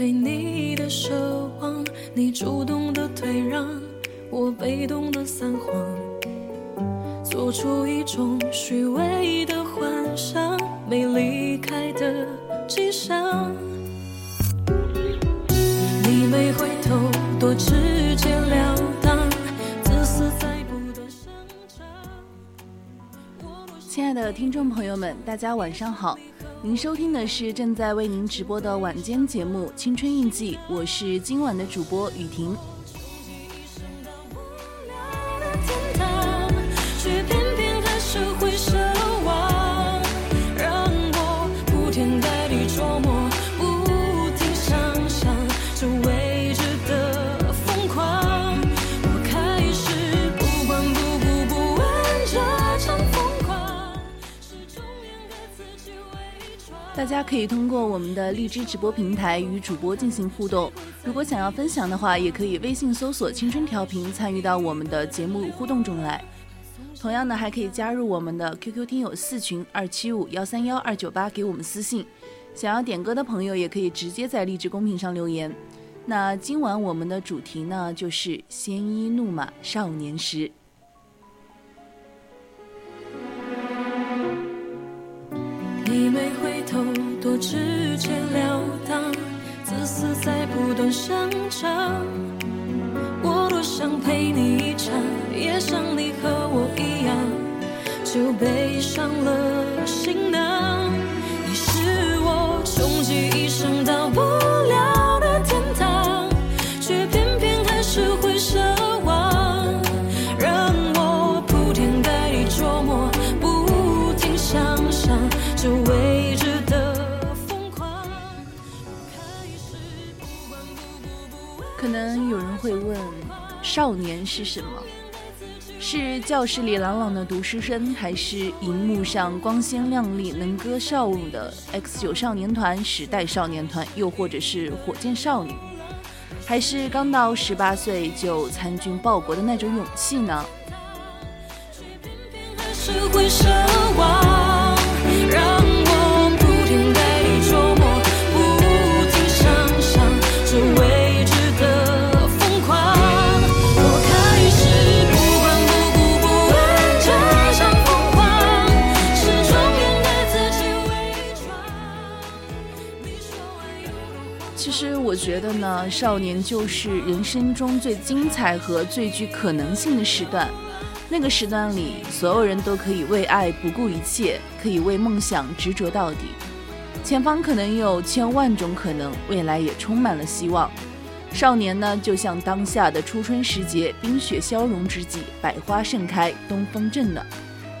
对你的奢望，你主动的退让，我被动的撒谎，做出一种虚伪的幻想，没离开的迹象。你没回头，多直截了当，自私再不断生长。亲爱的听众朋友们，大家晚上好。您收听的是正在为您直播的晚间节目《青春印记》，我是今晚的主播雨婷。大家可以通过我们的荔枝直播平台与主播进行互动。如果想要分享的话，也可以微信搜索“青春调频”，参与到我们的节目互动中来。同样呢，还可以加入我们的 QQ 听友四群二七五幺三幺二九八，给我们私信。想要点歌的朋友，也可以直接在荔枝公屏上留言。那今晚我们的主题呢，就是“鲜衣怒马少年时”。你没回头，多直截了当，自私在不断生长。我多想陪你一场，也想你和我一样，就背上了行囊。少年是什么？是教室里朗朗的读书声，还是荧幕上光鲜亮丽、能歌善舞的 X 九少年团、时代少年团，又或者是火箭少女？还是刚到十八岁就参军报国的那种勇气呢？其实我觉得呢，少年就是人生中最精彩和最具可能性的时段。那个时段里，所有人都可以为爱不顾一切，可以为梦想执着到底。前方可能有千万种可能，未来也充满了希望。少年呢，就像当下的初春时节，冰雪消融之际，百花盛开，东风正暖，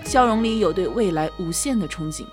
笑容里有对未来无限的憧憬。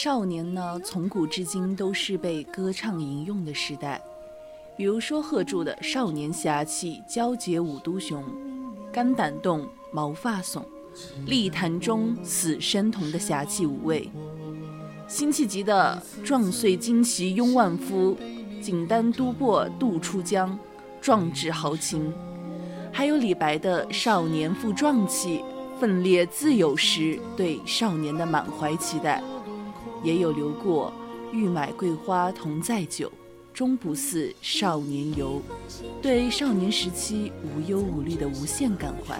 少年呢，从古至今都是被歌唱吟咏的时代。比如说贺铸的《少年侠气》，交结五都雄，肝胆动，毛发耸，立坛中死生同的侠气无畏；辛弃疾的《壮岁旌旗拥万夫》，锦丹都泊渡出江，壮志豪情；还有李白的《少年负壮气，奋烈自有时》，对少年的满怀期待；也有流过“欲买桂花同载酒”。终不似少年游，对少年时期无忧无虑的无限感怀。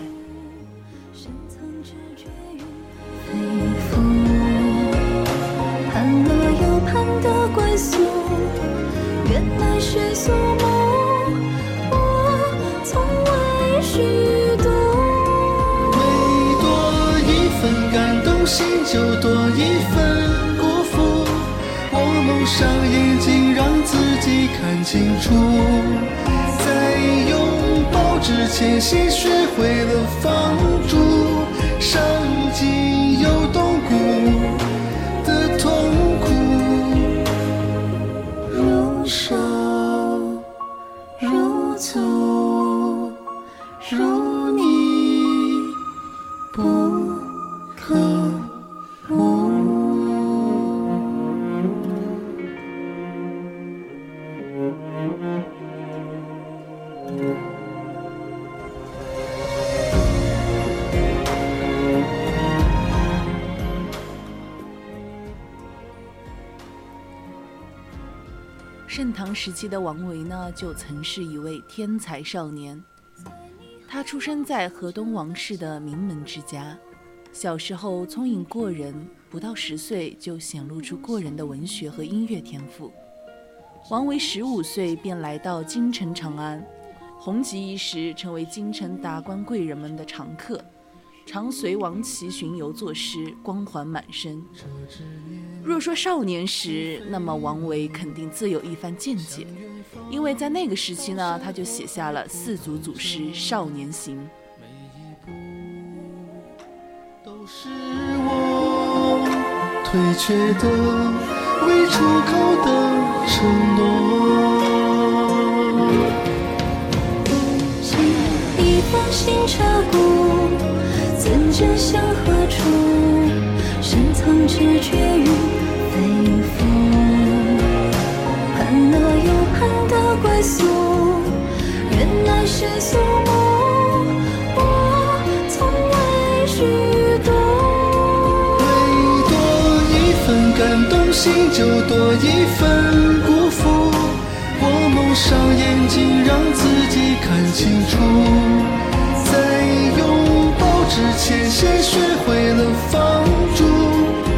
盼了又盼的归宿，原来是宿梦，我从未虚度。每多一份感动，心就多一份辜负。我闭上眼睛，让自己看清楚，在拥抱之前，先学会了放逐，伤筋又动骨的痛苦，如手唐时期的王维呢，就曾是一位天才少年。他出生在河东王氏的名门之家，小时候聪颖过人，不到十岁就显露出过人的文学和音乐天赋。王维十五岁便来到京城长安，红极一时，成为京城达官贵人们的常客，常随王琦巡游作诗，光环满身。若说少年时，那么王维肯定自有一番见解，因为在那个时期呢，他就写下了四组组诗《少年行》。都是我退却的未出口的承诺。一封新彻骨，怎知向何处？深藏知觉于肺腑。盼了又盼的归宿，原来是宿梦，我从未虚度。每多一份感动，心就多一份辜负。我蒙上眼睛，让自己看清楚，之前，先学会了放逐，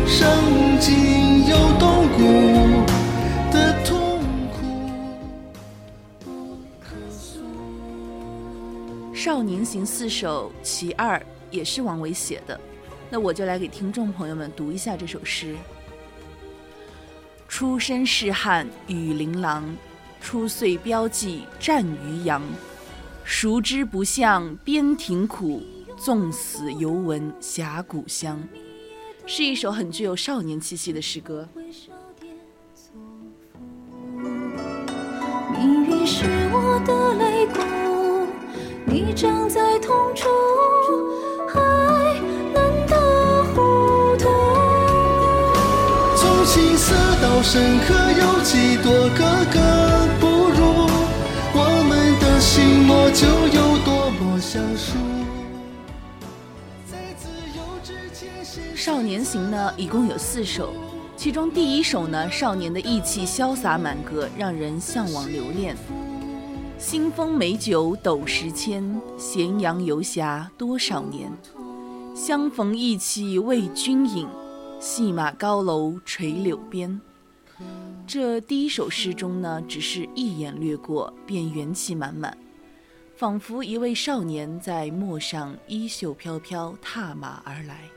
伤筋又动骨的痛苦。《少年行》四首其二也是王维写的，那我就来给听众朋友们读一下这首诗：出身是汉羽琳琅，出岁标记战于阳。熟知不向边庭苦，纵死犹闻峡谷香。是一首很具有少年气息的诗歌。命运是我的肋骨，你长在痛处，还难得糊涂。从青涩到深刻，有几多格格不入？我们的心魔就有多么相熟。《少年行》呢，一共有四首，其中第一首呢，少年的意气潇洒满格，让人向往留恋。新丰美酒斗十千，咸阳游侠多少年。相逢意气为君饮，戏马高楼垂柳边。这第一首诗中呢，只是一眼掠过，便元气满满，仿佛一位少年在陌上衣袖飘飘，踏马而来。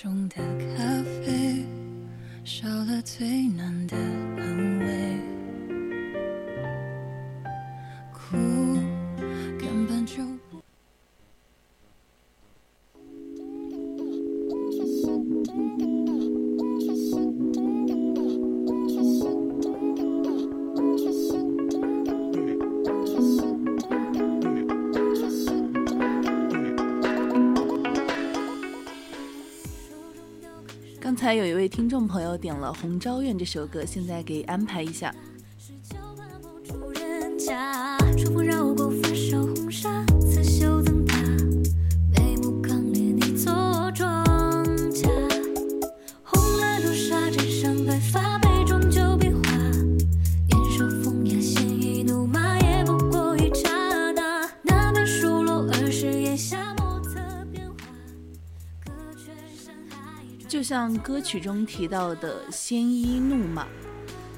中的咖啡，少了最难的还有一位听众朋友点了《红昭愿》这首歌，现在给安排一下。歌曲中提到的“鲜衣怒马”，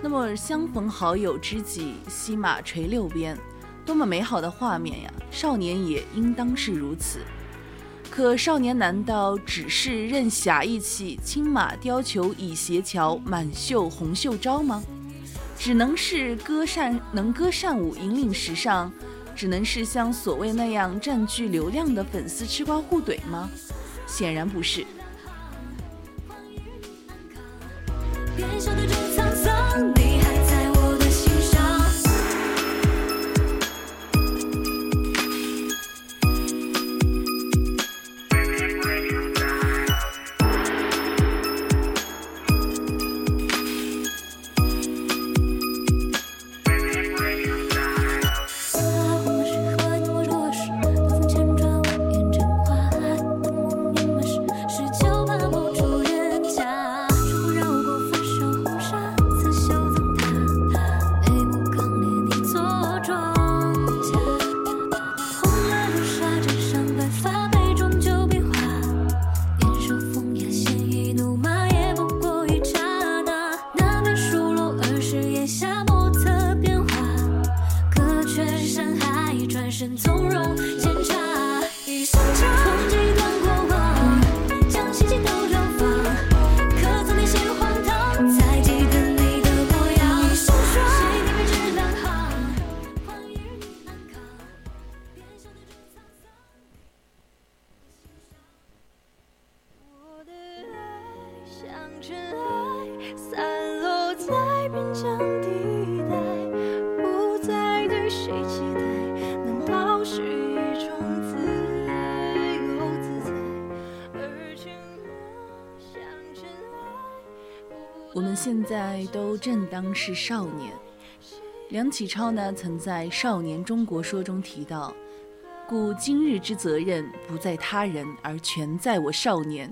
那么相逢好友知己，西马垂六边，多么美好的画面呀！少年也应当是如此。可少年难道只是任侠义气，青马雕裘倚斜桥，满袖红袖招吗？只能是歌善能歌善舞，引领时尚？只能是像所谓那样占据流量的粉丝吃瓜互怼吗？显然不是。现在都正当是少年。梁启超呢，曾在《少年中国说》中提到：“故今日之责任，不在他人，而全在我少年。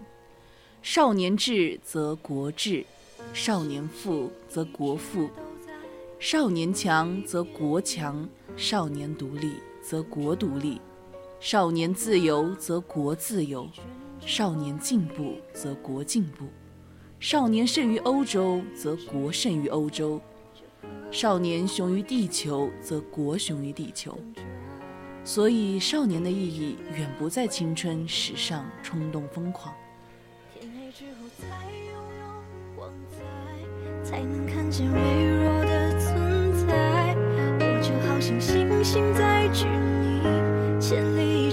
少年智则国智，少年富则国富，少年强则国强，少年独立则国独立，少年自由则国自由，少年进步则国进步。”少年胜于欧洲，则国胜于欧洲；少年雄于地球，则国雄于地球。所以，少年的意义远不在青春、时尚、冲动、疯狂。天黑之后才拥有光彩，才能看见微弱的存在。我就好像星星在距你千里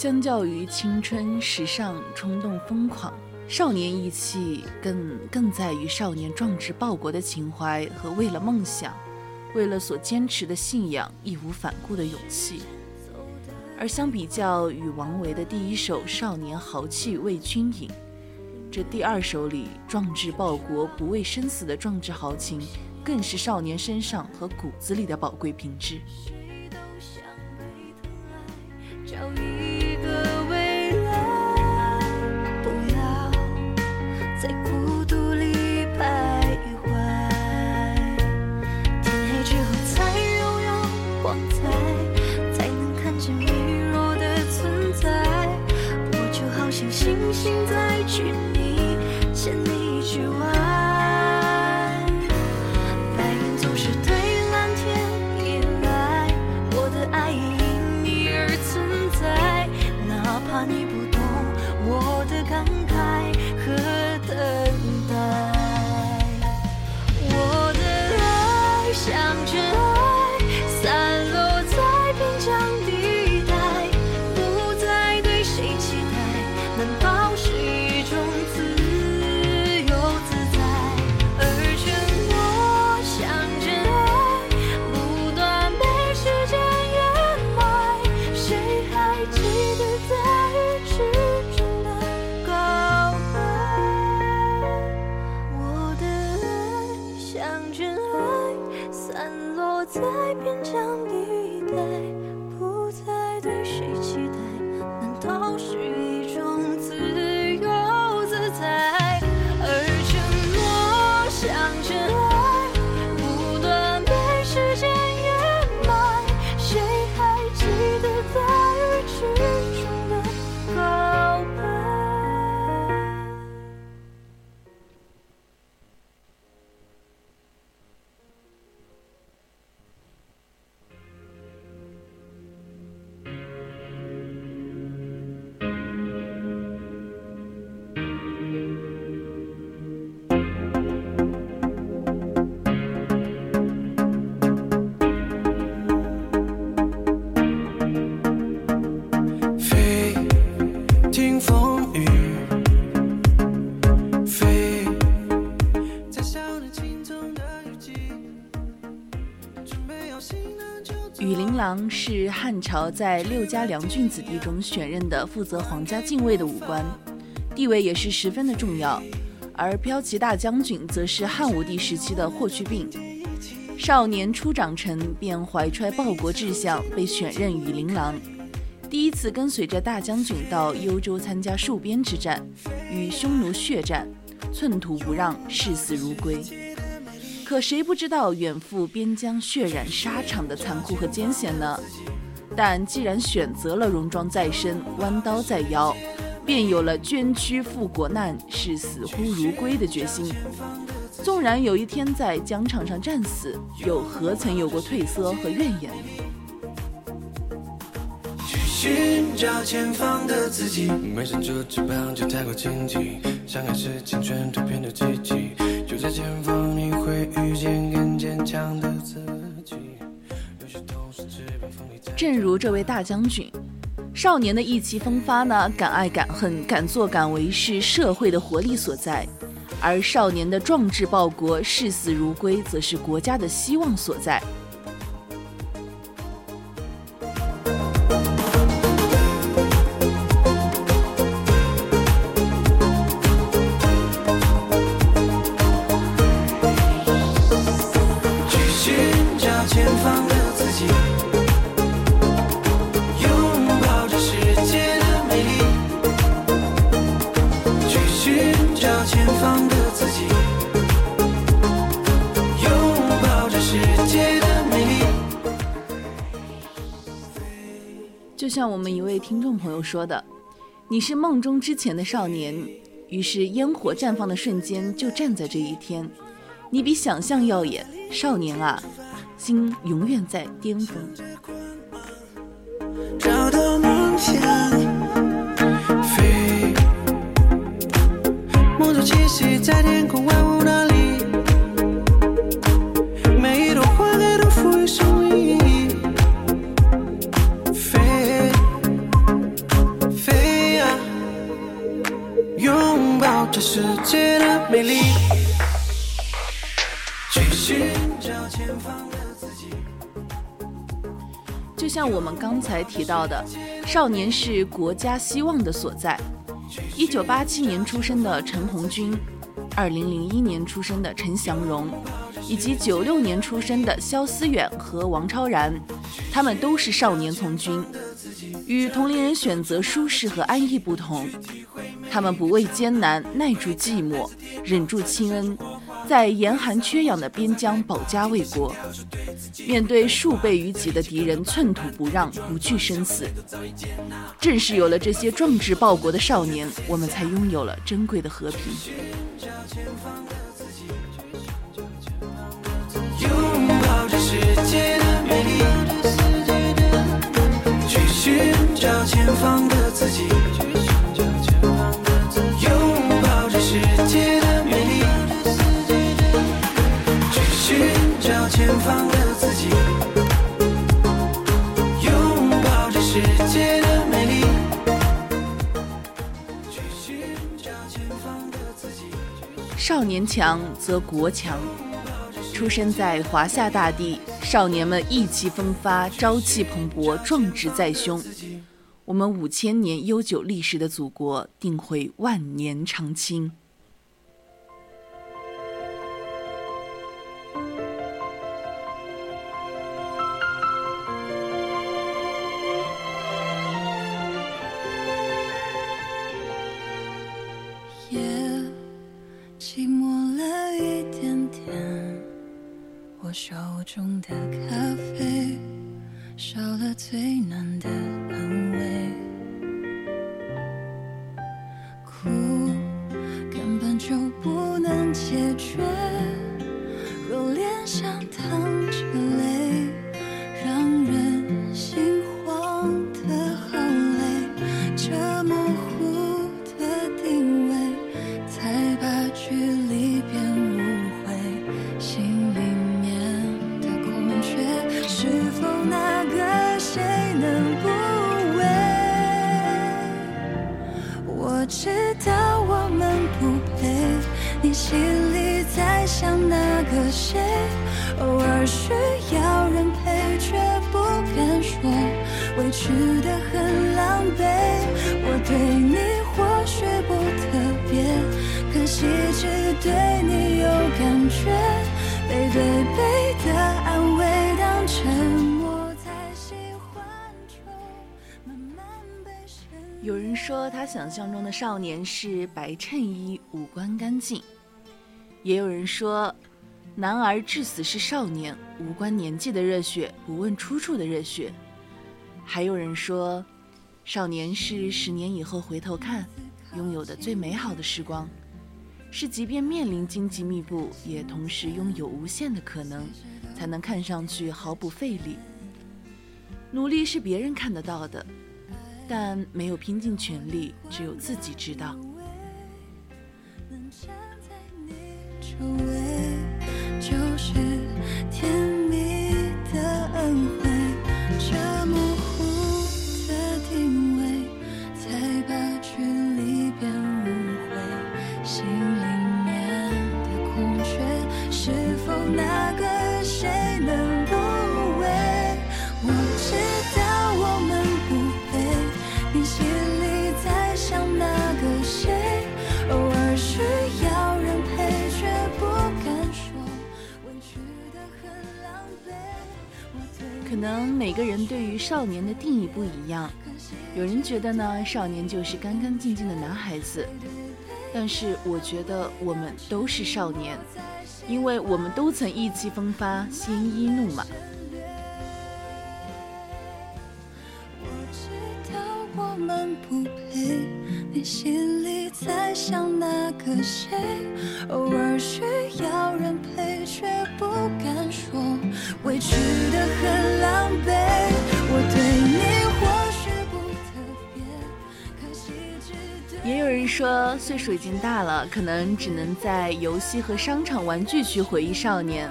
相较于青春、时尚、冲动、疯狂，少年义气更更在于少年壮志报国的情怀和为了梦想，为了所坚持的信仰义无反顾的勇气。而相比较与王维的第一首《少年豪气为君饮》，这第二首里壮志报国、不畏生死的壮志豪情，更是少年身上和骨子里的宝贵品质。心在剧朝在六家良郡子弟中选任的负责皇家禁卫的武官，地位也是十分的重要。而骠骑大将军则是汉武帝时期的霍去病。少年初长成，便怀揣报国志向，被选任羽林郎。第一次跟随着大将军到幽州参加戍边之战，与匈奴血战，寸土不让，视死如归。可谁不知道远赴边疆血染沙场的残酷和艰险呢？但既然选择了戎装在身、弯刀在腰，便有了捐躯赴国难、视死乎如归的决心。纵然有一天在疆场上战死，又何曾有过退缩和怨言？去寻找前方的自己，没伸出翅膀就太过荆棘，想开始青春突变的奇迹，就在前方你会遇见更坚强的自己有些痛是自卑。正如这位大将军，少年的意气风发呢，敢爱敢恨，敢作敢为，是社会的活力所在；而少年的壮志报国，视死如归，则是国家的希望所在。听众朋友说的：“你是梦中之前的少年，于是烟火绽放的瞬间就站在这一天。你比想象耀眼，少年啊，心永远在巅峰。”找到梦想，飞，梦中栖息在天空万物那世界的美丽，去寻找前方的自己。就像我们刚才提到的，少年是国家希望的所在。一九八七年出生的陈红军，二零零一年出生的陈祥荣，以及九六年出生的肖思远和王超然，他们都是少年从军。与同龄人选择舒适和安逸不同，他们不畏艰难，耐住寂寞，忍住亲恩，在严寒缺氧的边疆保家卫国，面对数倍于己的敌人寸土不让，不惧生死。正是有了这些壮志报国的少年，我们才拥有了珍贵的和平。去寻找前方的自己。找前方的自己。拥抱这世界的美丽，少年强则国强。出生在华夏大地，少年们意气风发，朝气蓬勃，壮志在胸。我们五千年悠久历史的祖国，定会万年长青。是白衬衣，五官干净；也有人说，男儿至死是少年，无关年纪的热血，不问出处的热血；还有人说，少年是十年以后回头看，拥有的最美好的时光，是即便面临荆棘密布，也同时拥有无限的可能，才能看上去毫不费力。努力是别人看得到的。但没有拼尽全力，只有自己知道。能站在你周围，就是甜可能每个人对于少年的定义不一样，有人觉得呢，少年就是干干净净的男孩子，但是我觉得我们都是少年，因为我们都曾意气风发，鲜衣怒马。们不配，你心里在想那个谁，偶尔需要人陪，却不敢说，委屈的很狼狈。我对你或许不特别，可惜只对。也有人说，岁数已经大了，可能只能在游戏和商场玩具区回忆少年，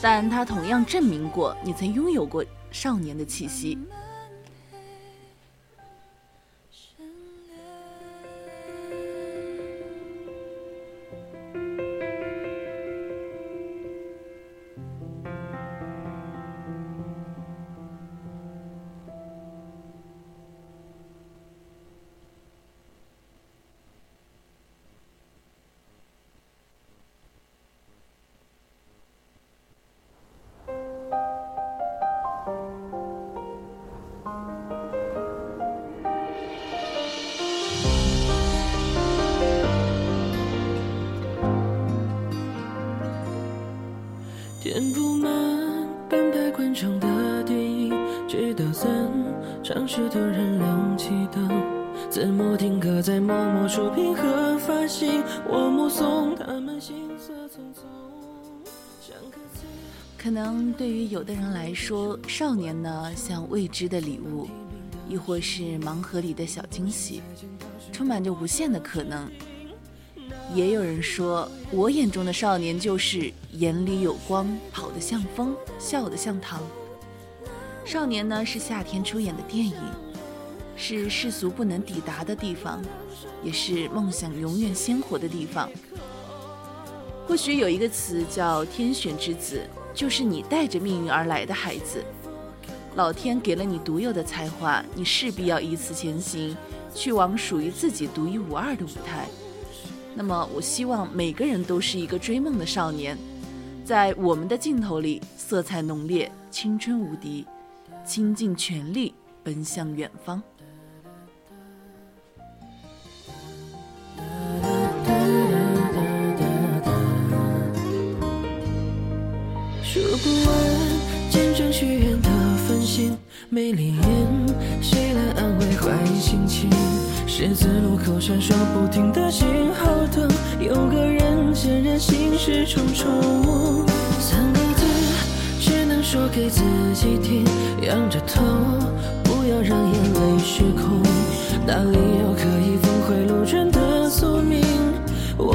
但它同样证明过你曾拥有过少年的气息。说，少年呢像未知的礼物，亦或是盲盒里的小惊喜，充满着无限的可能。也有人说，我眼中的少年就是眼里有光，跑得像风，笑得像糖。少年呢是夏天出演的电影，是世俗不能抵达的地方，也是梦想永远鲜活的地方。或许有一个词叫“天选之子”，就是你带着命运而来的孩子。老天给了你独有的才华，你势必要以此前行，去往属于自己独一无二的舞台。那么，我希望每个人都是一个追梦的少年，在我们的镜头里，色彩浓烈，青春无敌，倾尽全力奔向远方。不完见证许愿的繁星，没灵眼，谁来安慰坏心情？十字路口闪烁不停的信号灯，有个人显然心事重重。三个字只能说给自己听，仰着头，不要让眼泪失控。哪里有可以峰回路转的宿命？我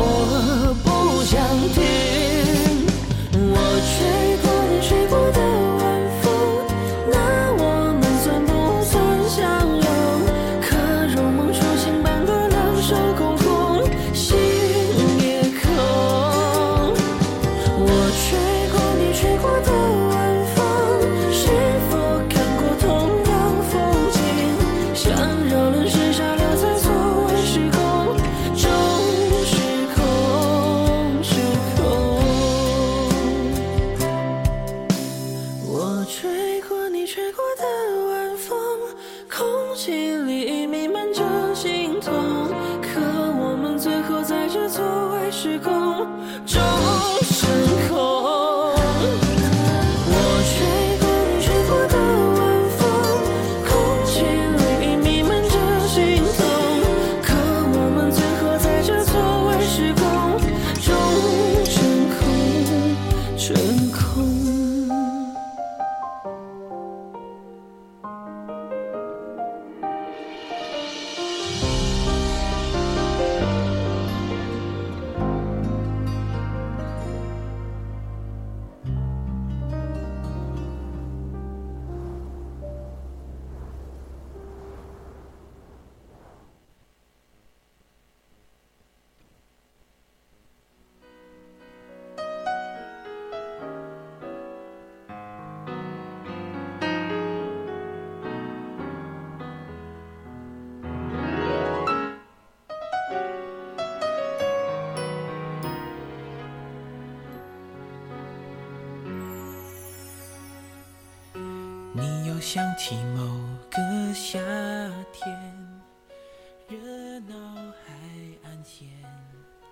想起某个夏天，热闹海岸线。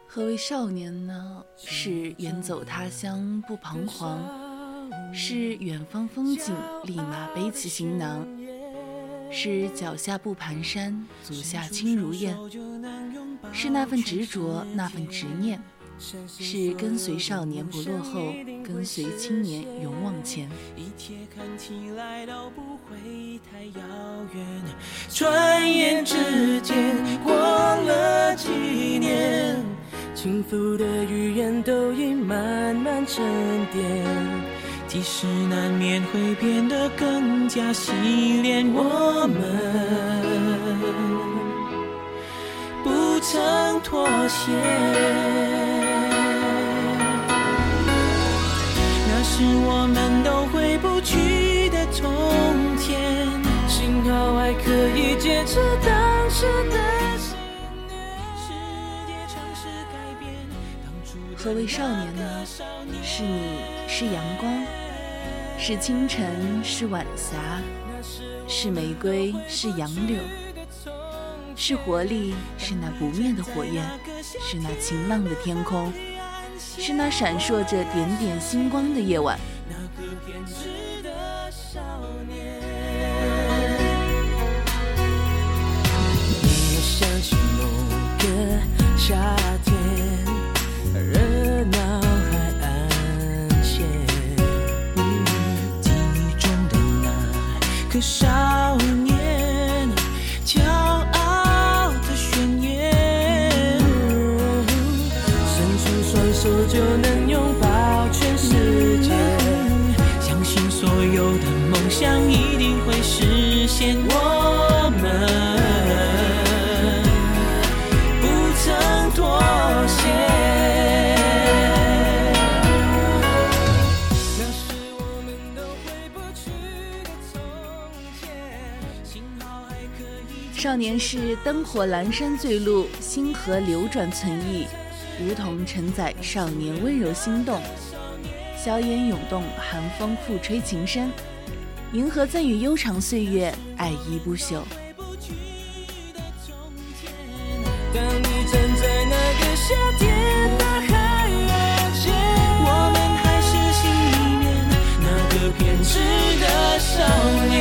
何为少年呢？是远走他乡不彷徨，是远方风景立马背起行囊，是脚下不蹒跚，足下轻如燕，是那份执着，那份执念。是跟随少年不落后，跟随青年勇往前。一切看起来都不会太遥远，转眼之间过了几年，轻浮的语言都已慢慢沉淀，即使难免会变得更加洗练，我们不曾妥协。是我们都回不去的从前，幸好还可以坚持当时的信念。世界尝试改变，何为少年呢？是你是阳光，是清晨，是晚霞，是玫瑰，是杨柳，是活力，是那不灭的火焰，是那晴朗的天空。是那闪烁着点点星光的夜晚。那个偏执的少年你又想起某个夏天热闹海岸线记忆中的那个少年。现。我们。少年是灯火阑珊醉路，星河流转存意，梧桐承载少年温柔心动。硝烟涌动，寒风复吹情深，银河赠予悠长岁月，爱依不朽。当你站在那个夏天的海岸线，我们还是心里面那个偏执的少年。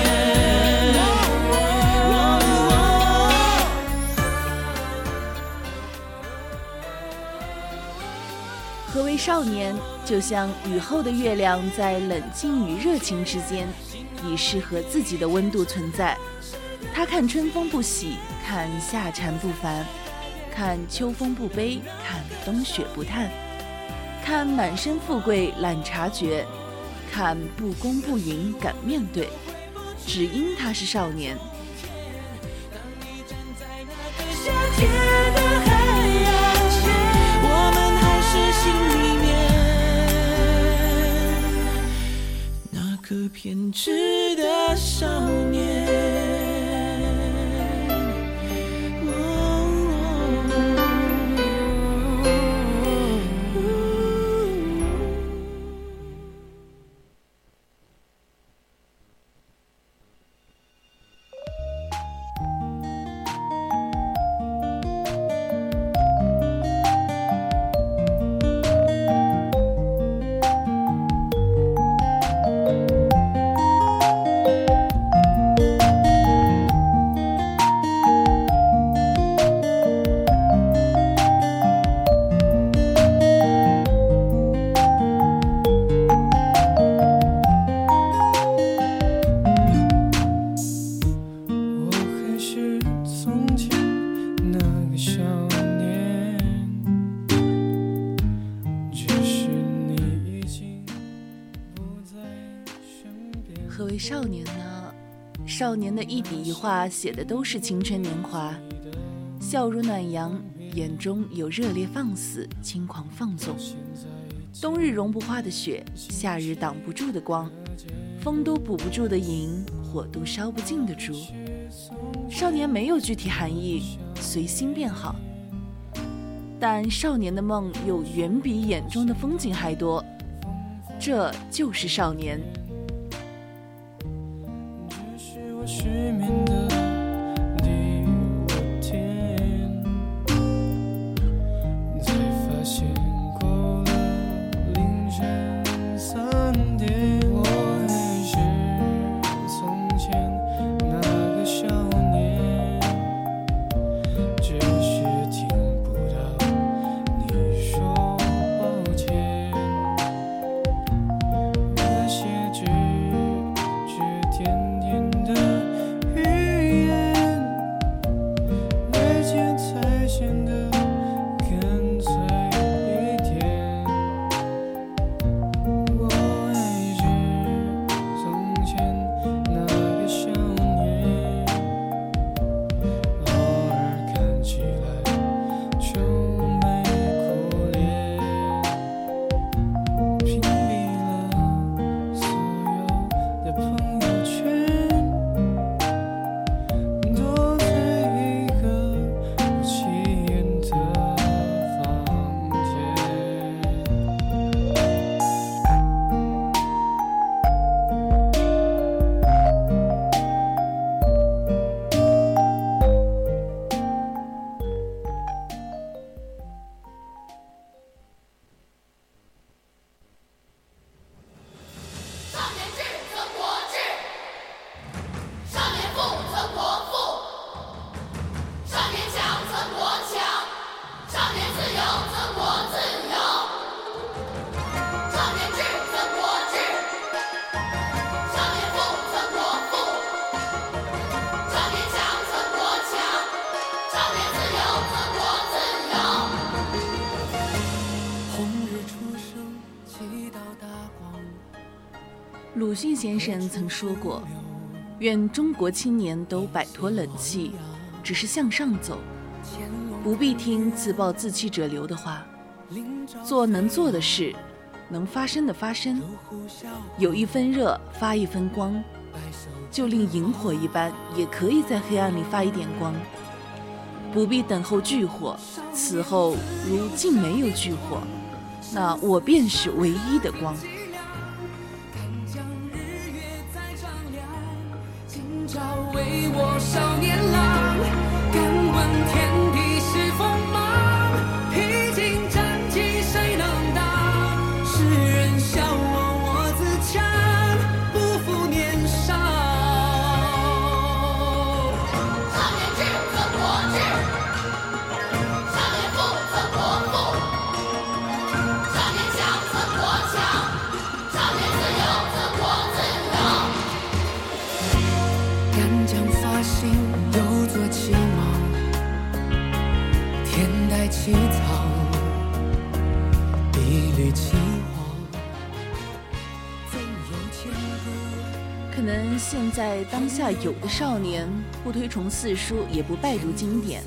何为少年？就像雨后的月亮，在冷静与热情之间，以适合自己的温度存在。他看春风不喜，看夏蝉不烦，看秋风不悲，看冬雪不叹，看满身富贵懒察觉，看不公不允敢面对，只因他是少年。话写的都是青春年华，笑如暖阳，眼中有热烈放肆、轻狂放纵。冬日融不化的雪，夏日挡不住的光，风都补不住的银，火都烧不尽的烛。少年没有具体含义，随心便好。但少年的梦又远比眼中的风景还多，这就是少年。先生曾说过：“愿中国青年都摆脱冷气，只是向上走，不必听自暴自弃者流的话，做能做的事，能发生的发生，有一分热发一分光，就令萤火一般，也可以在黑暗里发一点光。不必等候炬火，此后如竟没有炬火，那我便是唯一的光。”在当下有的少年不推崇四书，也不拜读经典，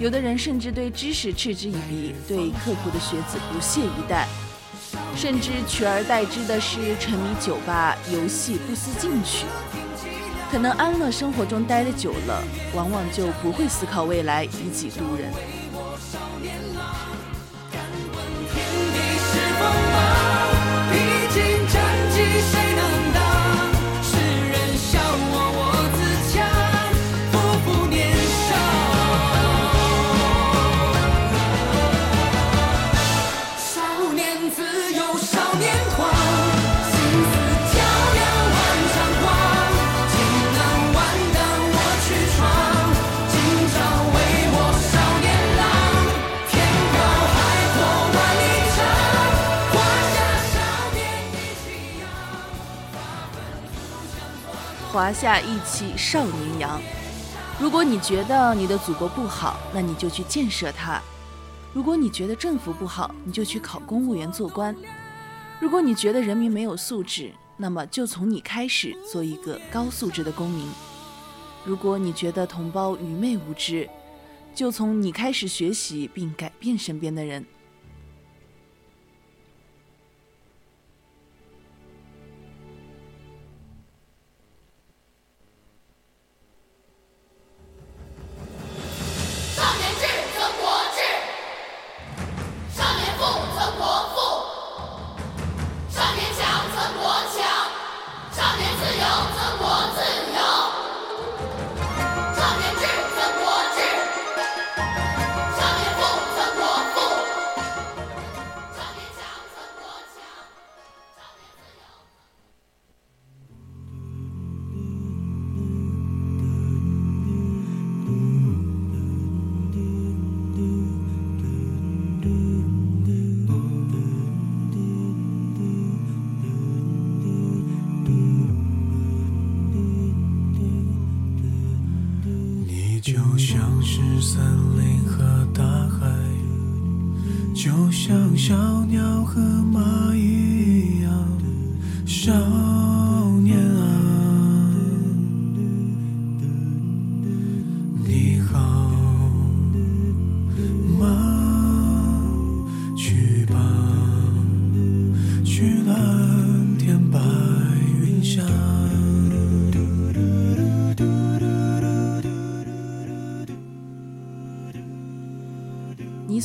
有的人甚至对知识嗤之以鼻，对刻苦的学子不屑一顾，甚至取而代之的是沉迷酒吧、游戏，不思进取。可能安乐生活中待得久了，往往就不会思考未来，以己度人。华夏一起少年扬。如果你觉得你的祖国不好，那你就去建设它；如果你觉得政府不好，你就去考公务员做官；如果你觉得人民没有素质，那么就从你开始做一个高素质的公民；如果你觉得同胞愚昧无知，就从你开始学习并改变身边的人。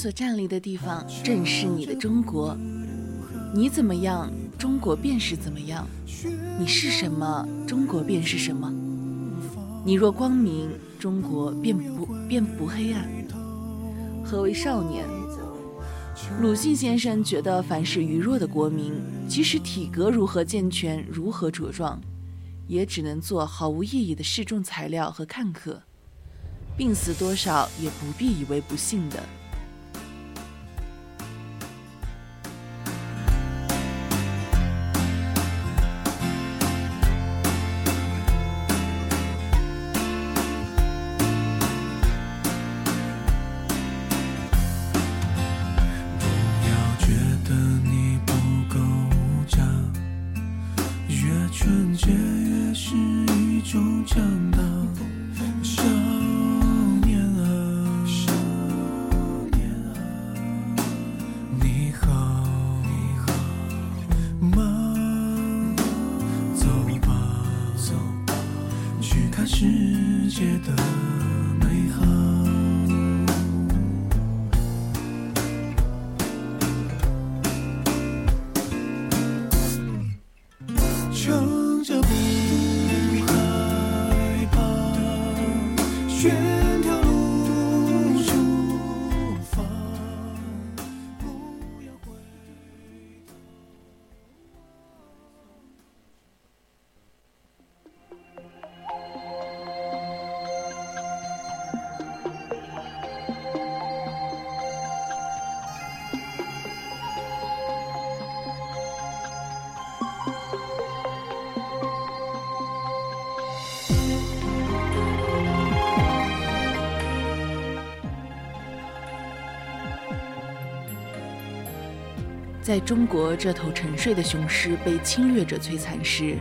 所站立的地方正是你的中国，你怎么样，中国便是怎么样；你是什么，中国便是什么。你若光明，中国便不便不黑暗。何为少年？鲁迅先生觉得，凡是愚弱的国民，即使体格如何健全，如何茁壮，也只能做毫无意义的示众材料和看客。病死多少，也不必以为不幸的。在中国这头沉睡的雄狮被侵略者摧残时，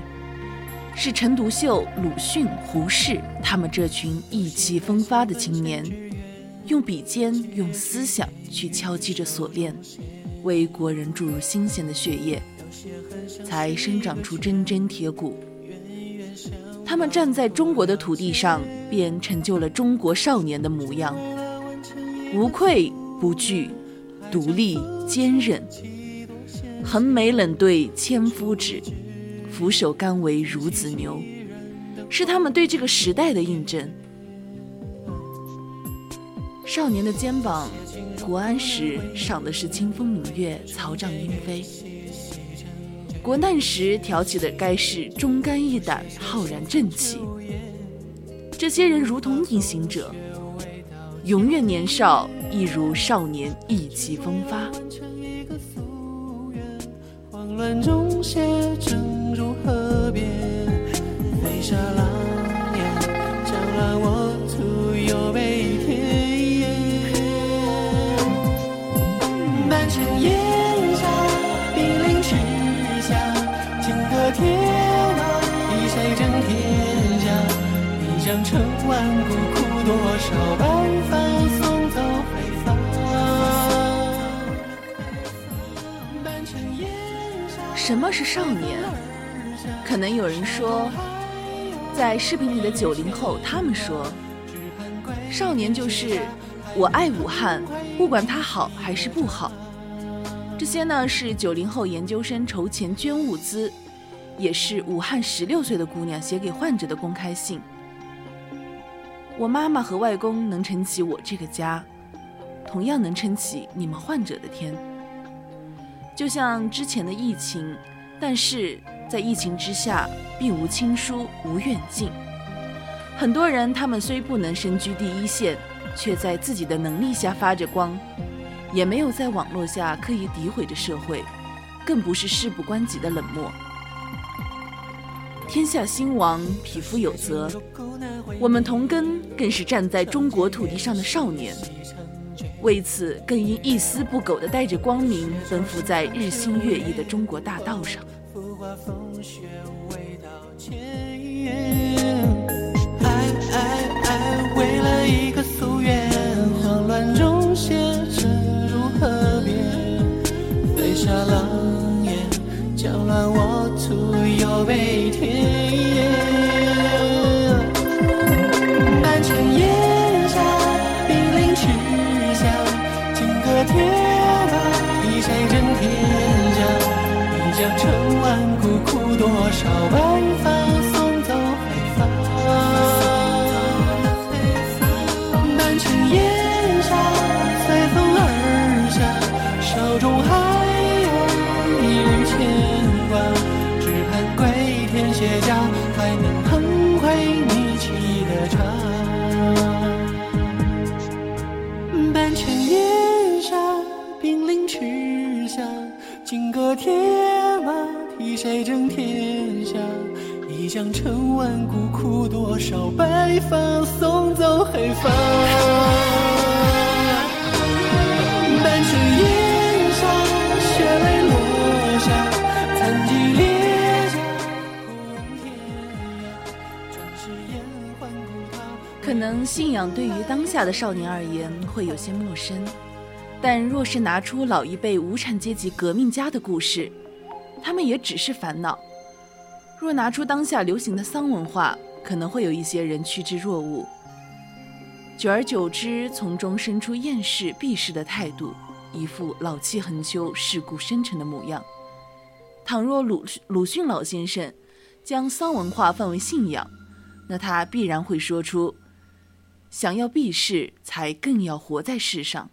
是陈独秀、鲁迅、胡适他们这群意气风发的青年，用笔尖、用思想去敲击着锁链，为国人注入新鲜的血液，才生长出铮铮铁骨。他们站在中国的土地上，便成就了中国少年的模样，无愧不惧，独立坚韧，横眉冷对千夫指，俯首甘为孺子牛，是他们对这个时代的印证。少年的肩膀，国安时赏的是清风明月，草长莺飞。国难时挑起的该是忠肝义胆、浩然正气。这些人如同逆行者，永远年少，亦如少年意气风发。慌乱中写正如河边，飞沙狼烟，将乱我徒有悲天。满城烟霞，冰凌赤霞，金戈铁马，一谁争天下？一将成万骨，枯多少白什么是少年？可能有人说，在视频里的九零后，他们说，少年就是我爱武汉，不管它好还是不好。这些呢是九零后研究生筹钱捐物资，也是武汉十六岁的姑娘写给患者的公开信。我妈妈和外公能撑起我这个家，同样能撑起你们患者的天。就像之前的疫情，但是在疫情之下，并无亲疏，无远近。很多人他们虽不能身居第一线，却在自己的能力下发着光，也没有在网络下刻意诋毁着社会，更不是事不关己的冷漠。天下兴亡，匹夫有责。我们同根更是站在中国土地上的少年，为此更应一丝不苟地带着光明奔赴在日新月异的中国大道上。浮华风雪未到千言，爱爱爱，为了一个夙愿，慌乱中写成如河边，飞沙浪烟，将乱我徒有悲天。多少白发送走黑发。半城烟霞，随风而下，手中还有一缕牵挂，只盼归天卸甲，还能捧回你沏的茶。半城烟霞，兵临池下，金戈铁，谁争天下？一将成万骨，枯多少白发送走黑发。半城烟霞，血泪落下，残骑列甲，哭望天涯。转世烟换古塔。可能信仰对于当下的少年而言会有些陌生，但若是拿出老一辈无产阶级革命家的故事，他们也只是烦恼；若拿出当下流行的丧文化，可能会有一些人趋之若鹜。久而久之，从中生出厌世、避世的态度，一副老气横秋、世故深沉的模样。倘若鲁鲁迅老先生将丧文化范为信仰，那他必然会说出：“想要避世，才更要活在世上。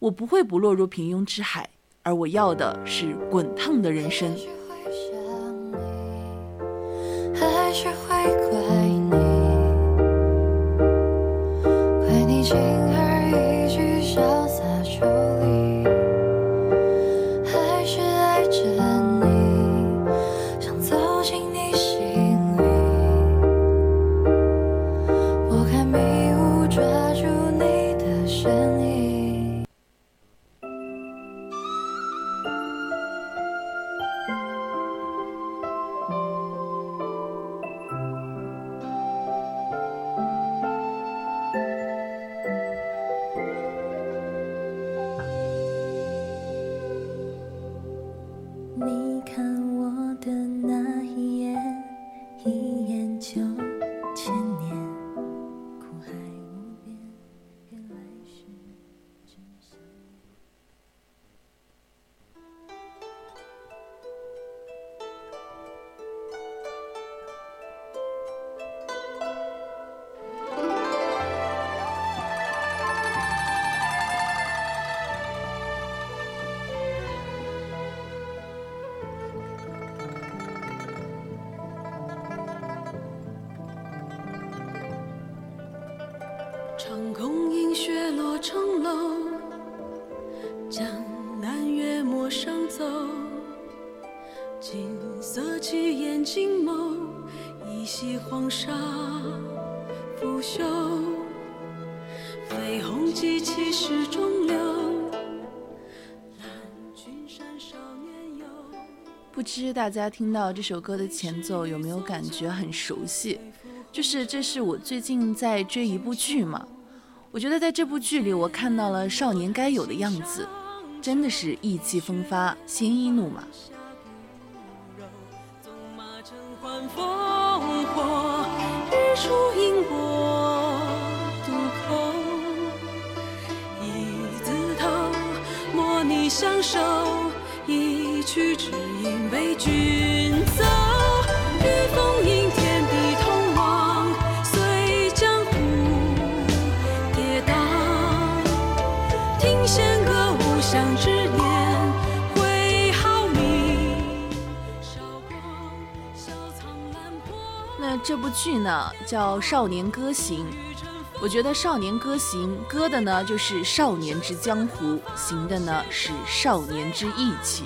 我不会不落入平庸之海，而我要的是滚烫的人生。”还是会怪你，怪你大家听到这首歌的前奏有没有感觉很熟悉？就是这是我最近在追一部剧嘛，我觉得在这部剧里我看到了少年该有的样子，真的是意气风发、鲜衣怒马。纵马乘欢烽火，日出映波渡口。一字头，莫逆相守，一曲只为君走。与风迎天地同往，随江湖跌宕。听弦歌舞响之年，挥毫明。韶光笑苍兰破。那这部剧呢叫《少年歌行》，我觉得《少年歌行》歌的呢就是少年之江湖，行的呢是少年之义气。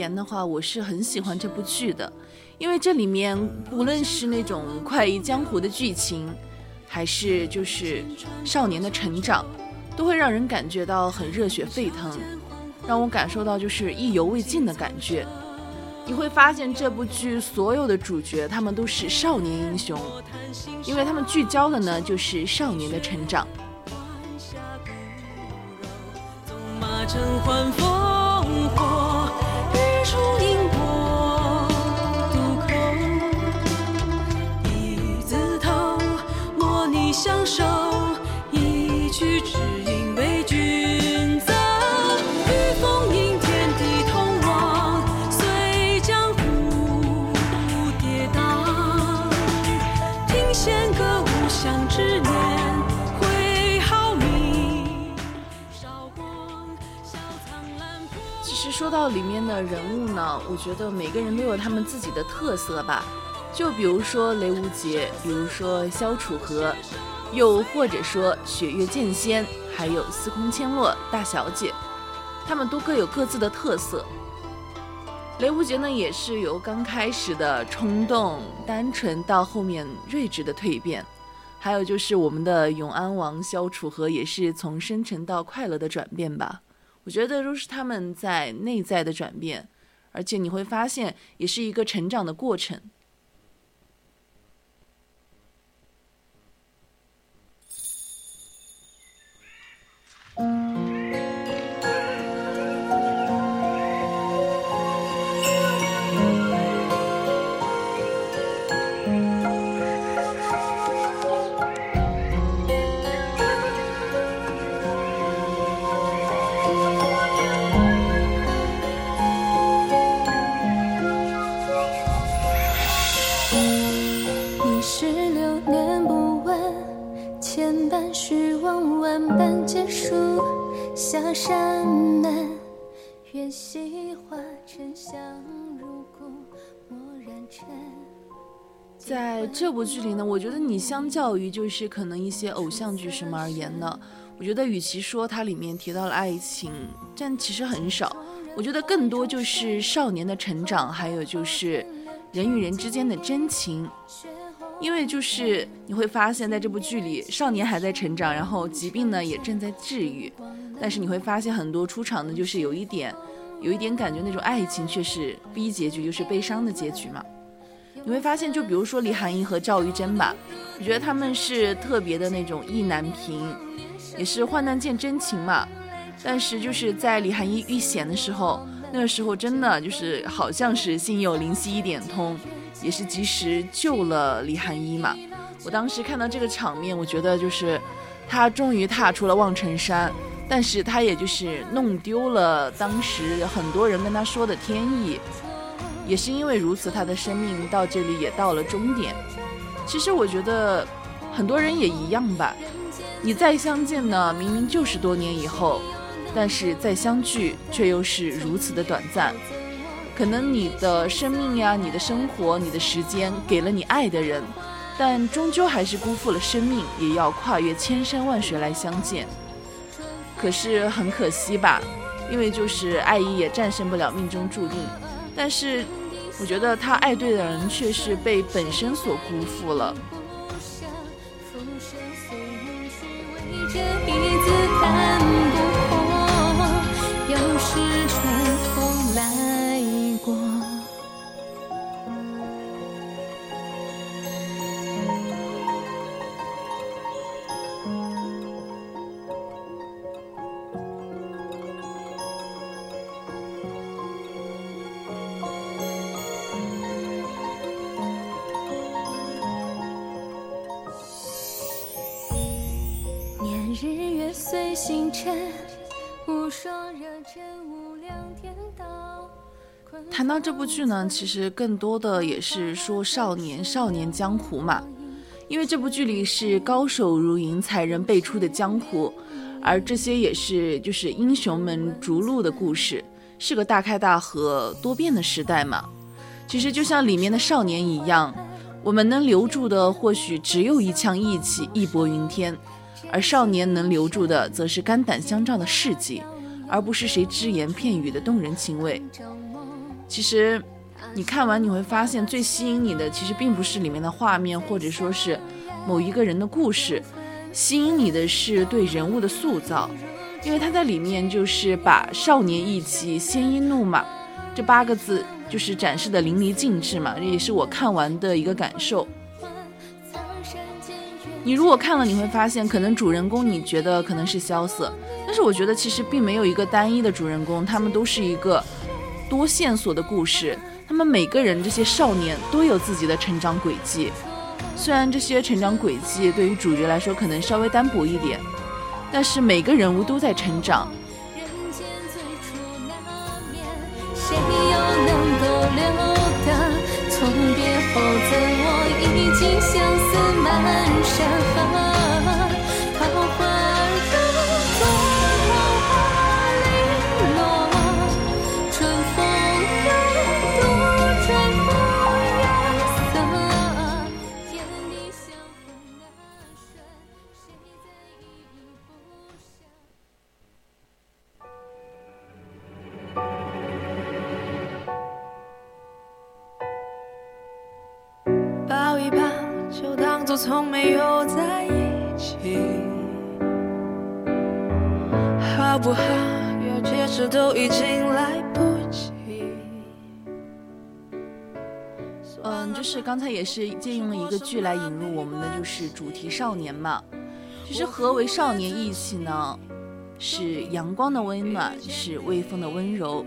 言的话，我是很喜欢这部剧的，因为这里面不论是那种快意江湖的剧情，还是就是少年的成长，都会让人感觉到很热血沸腾，让我感受到就是意犹未尽的感觉。你会发现这部剧所有的主角他们都是少年英雄，因为他们聚焦的呢就是少年的成长。纵马乘欢烽火，说到里面的人物呢，我觉得每个人都有他们自己的特色吧。就比如说雷无桀，比如说萧楚河，又或者说雪月剑仙，还有司空千落大小姐，他们都各有各自的特色。雷无桀呢，也是由刚开始的冲动、单纯，到后面睿智的蜕变。还有就是我们的永安王萧楚河，也是从深沉到快乐的转变吧。我觉得都是他们在内在的转变，而且你会发现，也是一个成长的过程。在这部剧里呢，我觉得你相较于就是可能一些偶像剧什么而言呢，我觉得与其说它里面提到了爱情，但其实很少。我觉得更多就是少年的成长，还有就是人与人之间的真情。因为就是你会发现在这部剧里，少年还在成长，然后疾病呢也正在治愈，但是你会发现很多出场的，就是有一点，有一点感觉那种爱情却是 B 结局，就是悲伤的结局嘛。你会发现，就比如说李寒英和赵玉珍吧，我觉得他们是特别的那种意难平，也是患难见真情嘛。但是就是在李寒英遇险的时候，那个时候真的就是好像是心有灵犀一点通。也是及时救了李含一嘛。我当时看到这个场面，我觉得就是他终于踏出了望城山，但是他也就是弄丢了当时很多人跟他说的天意。也是因为如此，他的生命到这里也到了终点。其实我觉得很多人也一样吧。你再相见呢，明明就是多年以后，但是再相聚却又是如此的短暂。可能你的生命呀，你的生活，你的时间给了你爱的人，但终究还是辜负了生命，也要跨越千山万水来相见。可是很可惜吧，因为就是爱意也战胜不了命中注定。但是我觉得他爱对的人却是被本身所辜负了。随星辰，无双热忱无量天道谈到这部剧呢，其实更多的也是说少年少年江湖嘛，因为这部剧里是高手如云、才人辈出的江湖，而这些也是就是英雄们逐鹿的故事，是个大开大合、多变的时代嘛。其实就像里面的少年一样，我们能留住的或许只有一腔义气、义薄云天。而少年能留住的，则是肝胆相照的事迹，而不是谁只言片语的动人情味。其实，你看完你会发现，最吸引你的其实并不是里面的画面，或者说是某一个人的故事，吸引你的是对人物的塑造，因为他在里面就是把少年意气、鲜衣怒马这八个字就是展示的淋漓尽致嘛，这也是我看完的一个感受。你如果看了，你会发现，可能主人公你觉得可能是萧瑟，但是我觉得其实并没有一个单一的主人公，他们都是一个多线索的故事。他们每个人这些少年都有自己的成长轨迹，虽然这些成长轨迹对于主角来说可能稍微单薄一点，但是每个人物都在成长。谁又能够留得？从别后的我已经相满山河。从没有在一起，好不好？要解释都已经来不及。嗯，就是刚才也是借用了一个剧来引入我们的就是主题少年嘛。其实何为少年义气呢？是阳光的温暖，是微风的温柔，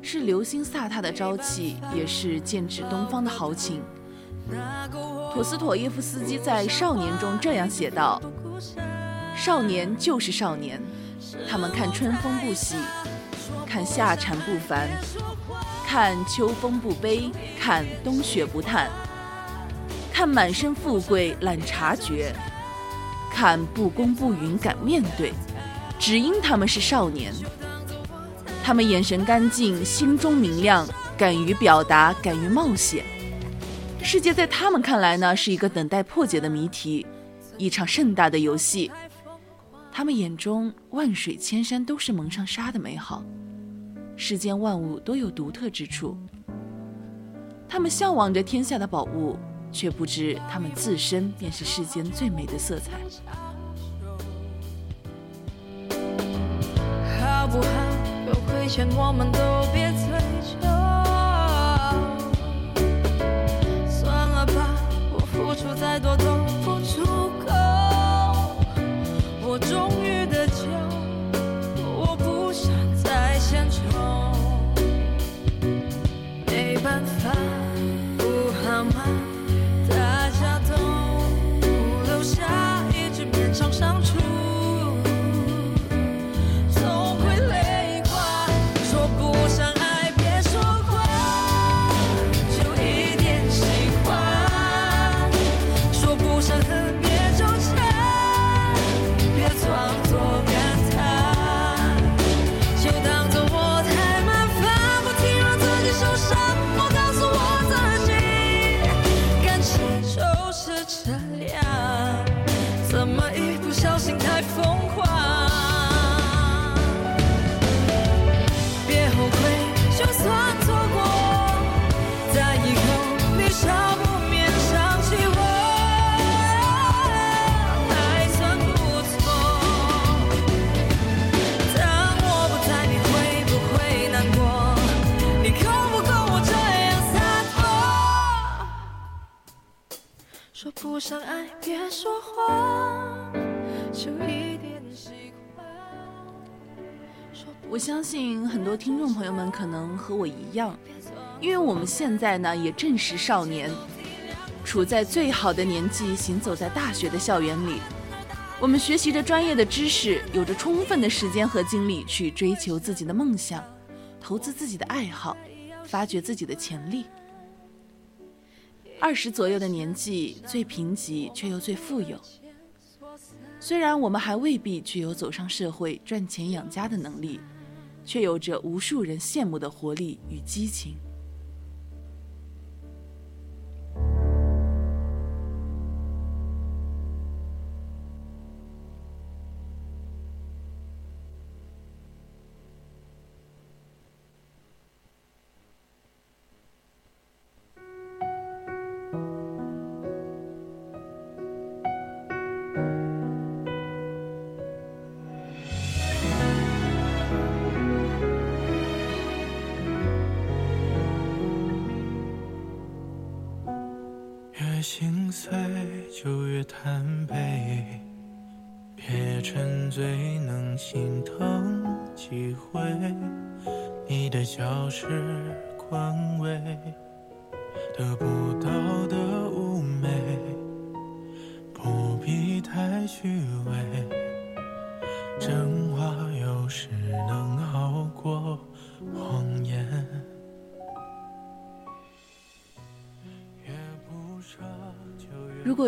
是流星飒沓的朝气，也是剑指东方的豪情。陀思妥耶夫斯基在《少年》中这样写道：“少年就是少年，他们看春风不喜，看夏蝉不烦，看秋风不悲，看冬雪不叹，看满身富贵懒察觉，看不公不允敢面对，只因他们是少年。他们眼神干净，心中明亮，敢于表达，敢于冒险。”世界在他们看来呢，是一个等待破解的谜题，一场盛大的游戏。他们眼中万水千山都是蒙上纱的美好，世间万物都有独特之处。他们向往着天下的宝物，却不知他们自身便是世间最美的色彩。好不好？有亏欠我们都别催 додому. 我相信很多听众朋友们可能和我一样，因为我们现在呢也正是少年，处在最好的年纪，行走在大学的校园里。我们学习着专业的知识，有着充分的时间和精力去追求自己的梦想，投资自己的爱好，发掘自己的潜力。二十左右的年纪，最贫瘠却又最富有。虽然我们还未必具有走上社会赚钱养家的能力，却有着无数人羡慕的活力与激情。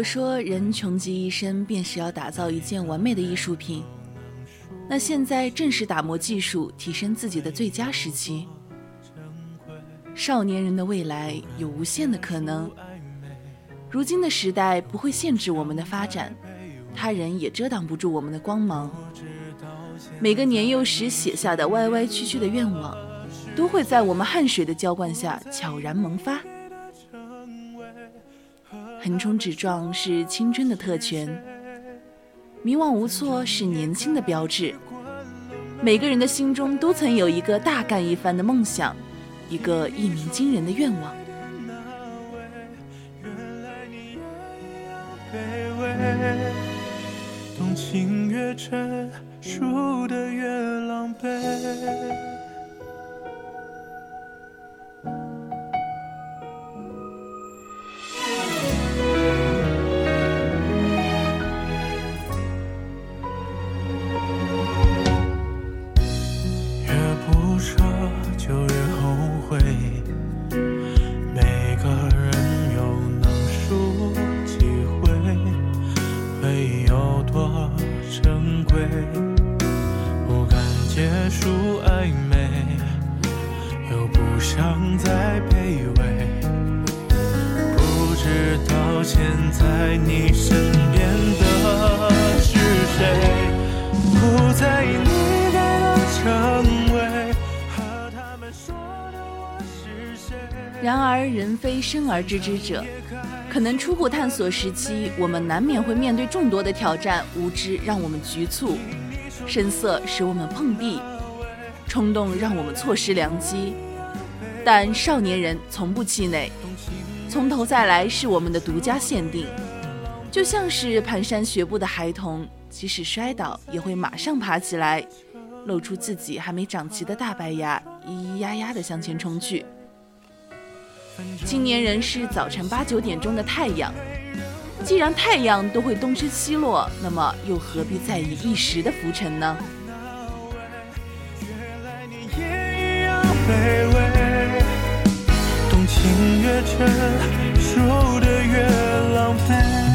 说人穷极一生便是要打造一件完美的艺术品，那现在正是打磨技术、提升自己的最佳时期。少年人的未来有无限的可能。如今的时代不会限制我们的发展，他人也遮挡不住我们的光芒。每个年幼时写下的歪歪曲曲的愿望，都会在我们汗水的浇灌下悄然萌发。横冲直撞是青春的特权，迷惘无措是年轻的标志。每个人的心中都曾有一个大干一番的梦想，一个一鸣惊人的愿望。卑微，动情越真，输得越狼狈。在你身边的是谁？不在意你给的称谓和他们说的我是谁。然而，人非生而知之者，可能初步探索时期，我们难免会面对众多的挑战，无知让我们局促，声色使我们碰壁，冲动让我们错失良机。但少年人从不气馁，从头再来是我们的独家限定。就像是蹒跚学步的孩童，即使摔倒也会马上爬起来，露出自己还没长齐的大白牙，咿咿呀呀地向前冲去。青年人是早晨八九点钟的太阳，既然太阳都会东升西落，那么又何必在意一时的浮沉呢？原来你也一样卑微，动情越真，输得越狼狈。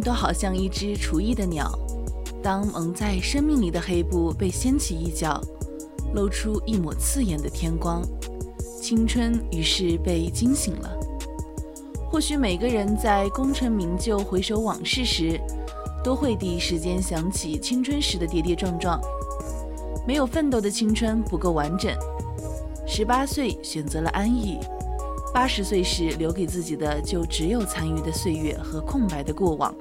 都好像一只厨艺的鸟，当蒙在生命里的黑布被掀起一角，露出一抹刺眼的天光，青春于是被惊醒了。或许每个人在功成名就回首往事时，都会第一时间想起青春时的跌跌撞撞。没有奋斗的青春不够完整。十八岁选择了安逸，八十岁时留给自己的就只有残余的岁月和空白的过往。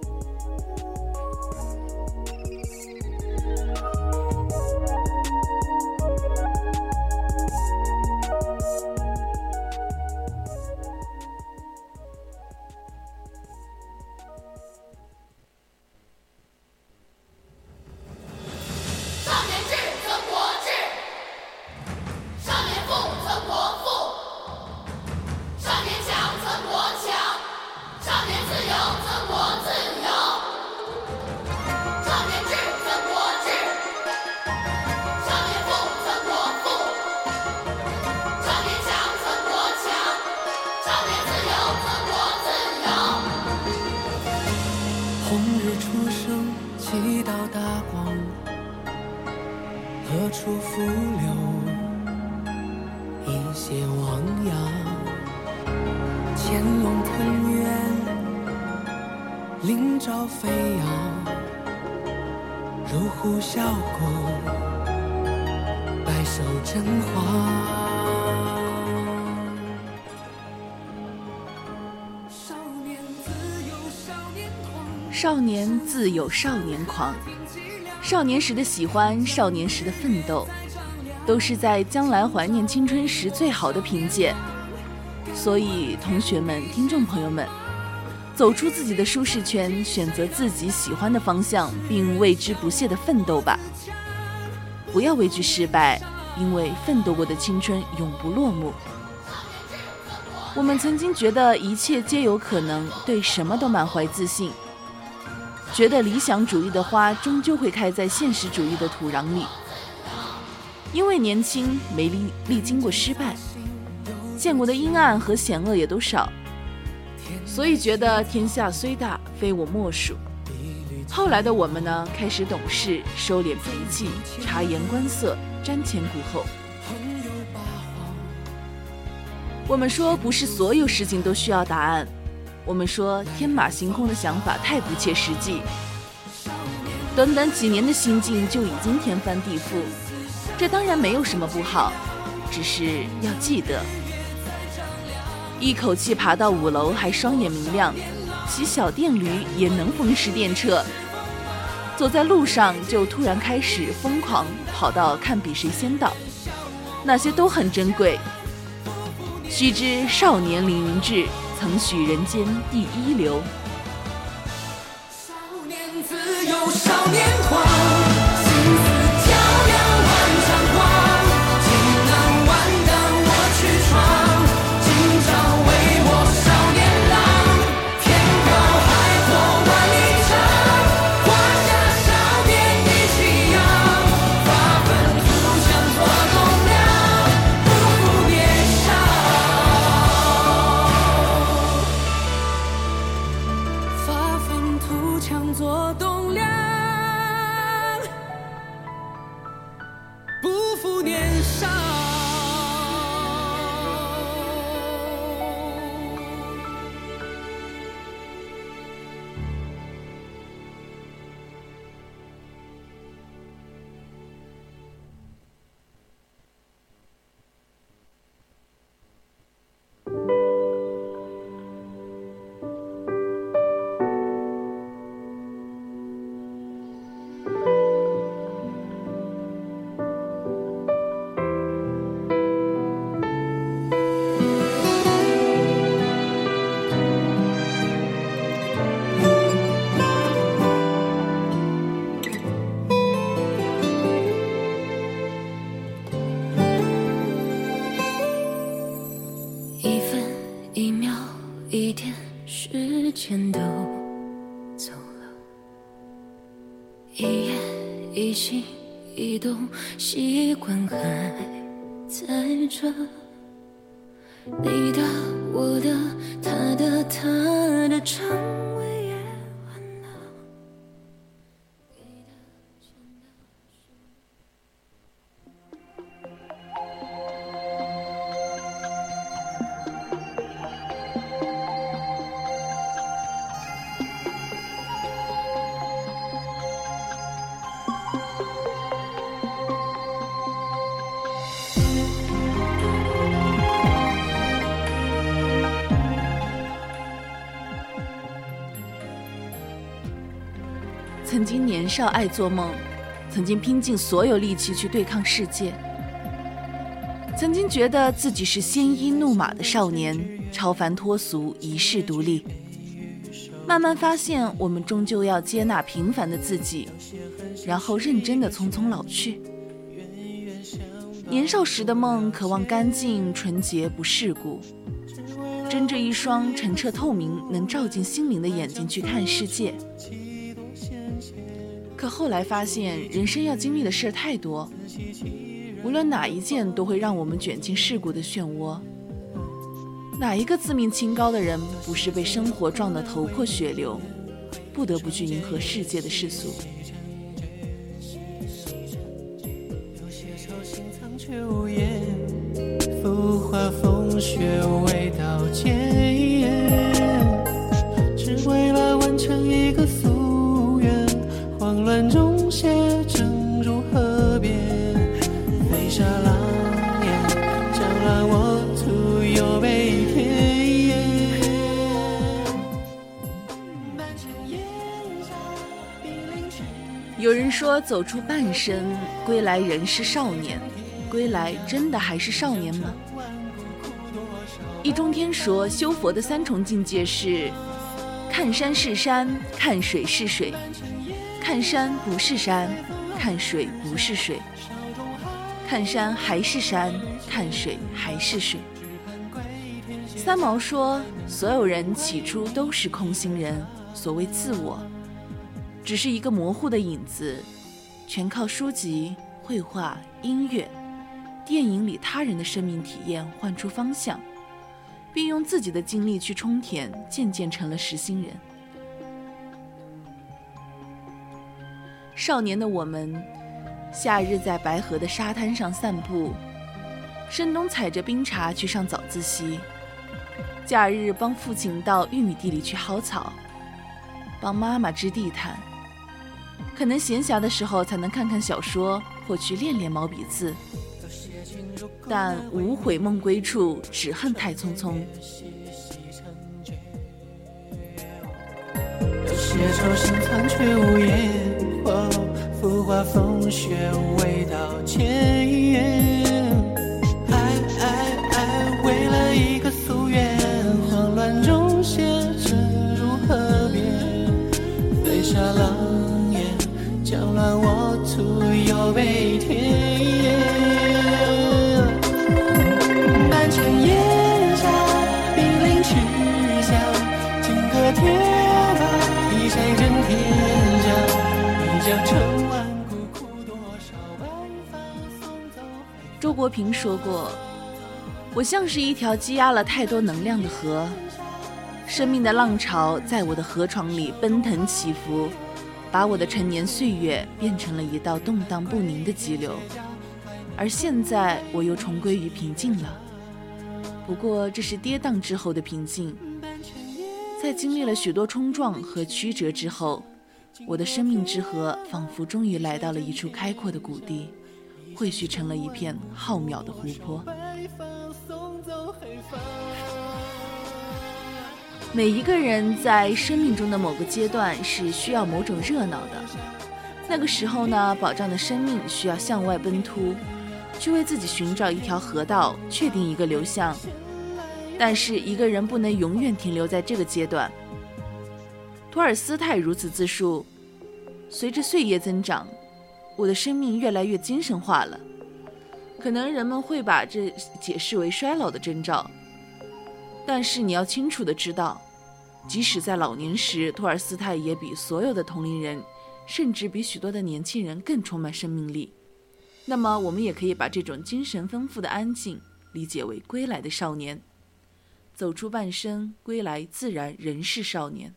鳞爪飞扬，如虎啸谷，百兽争凰。少年自有少年狂。少年自有少年狂，少年时的喜欢，少年时的奋斗，都是在将来怀念青春时最好的凭借。所以，同学们、听众朋友们，走出自己的舒适圈，选择自己喜欢的方向，并为之不懈的奋斗吧。不要畏惧失败，因为奋斗过的青春永不落幕。我们曾经觉得一切皆有可能，对什么都满怀自信。觉得理想主义的花终究会开在现实主义的土壤里，因为年轻没历历经过失败，见过的阴暗和险恶也都少，所以觉得天下虽大，非我莫属。后来的我们呢，开始懂事，收敛脾气，察言观色，瞻前顾后。我们说，不是所有事情都需要答案。我们说天马行空的想法太不切实际，短短几年的心境就已经天翻地覆，这当然没有什么不好，只是要记得，一口气爬到五楼还双眼明亮，骑小电驴也能风驰电掣，走在路上就突然开始疯狂跑到看比谁先到，那些都很珍贵。须知少年凌云志。曾许人间第一流。少年自有少年狂，曾经年少爱做梦，曾经拼尽所有力气去对抗世界，曾经觉得自己是鲜衣怒马的少年，超凡脱俗，一世独立。慢慢发现，我们终究要接纳平凡的自己，然后认真的匆匆老去。年少时的梦，渴望干净、纯洁、不世故，睁着一双澄澈透明、能照进心灵的眼睛去看世界。可后来发现，人生要经历的事儿太多，无论哪一件，都会让我们卷进世故的漩涡。哪一个自命清高的人，不是被生活撞得头破血流，不得不去迎合世界的世俗？浮华风雪未到肩。说，走出半生，归来仍是少年。归来真的还是少年吗？易中天说，修佛的三重境界是：看山是山，看水是水；看山不是山，看水不是水；看山还是山，看水还是水。三毛说，所有人起初都是空心人，所谓自我。只是一个模糊的影子，全靠书籍、绘画、音乐、电影里他人的生命体验换出方向，并用自己的经历去充填，渐渐成了实心人。少年的我们，夏日在白河的沙滩上散步，深冬踩着冰碴去上早自习，假日帮父亲到玉米地里去薅草，帮妈妈织地毯。可能闲暇的时候才能看看小说，或去练练毛笔字。但无悔梦归处，只恨太匆匆。有些愁心藏却无言，哦，浮华风雪未到检验。爱爱爱，为了一个夙愿，慌乱中写成如河边，飞沙狼，乱我徒有悲天。满城烟沙，冰凌去向，金戈铁马，一晒震天下。一将成，周国平说过：“我像是一条积压了太多能量的河，生命的浪潮在我的河床里奔腾起伏，把我的陈年岁月变成了一道动荡不宁的激流。而现在，我又重归于平静了。不过，这是跌宕之后的平静，在经历了许多冲撞和曲折之后，我的生命之河仿佛终于来到了一处开阔的谷地。”汇聚成了一片浩渺的湖泊。每一个人在生命中的某个阶段是需要某种热闹的，那个时候呢，保障的生命需要向外奔突，去为自己寻找一条河道，确定一个流向。但是一个人不能永远停留在这个阶段。托尔斯泰如此自述：随着岁月增长。我的生命越来越精神化了，可能人们会把这解释为衰老的征兆。但是你要清楚的知道，即使在老年时，托尔斯泰也比所有的同龄人，甚至比许多的年轻人更充满生命力。那么，我们也可以把这种精神丰富的安静理解为归来的少年，走出半生，归来自然仍是少年。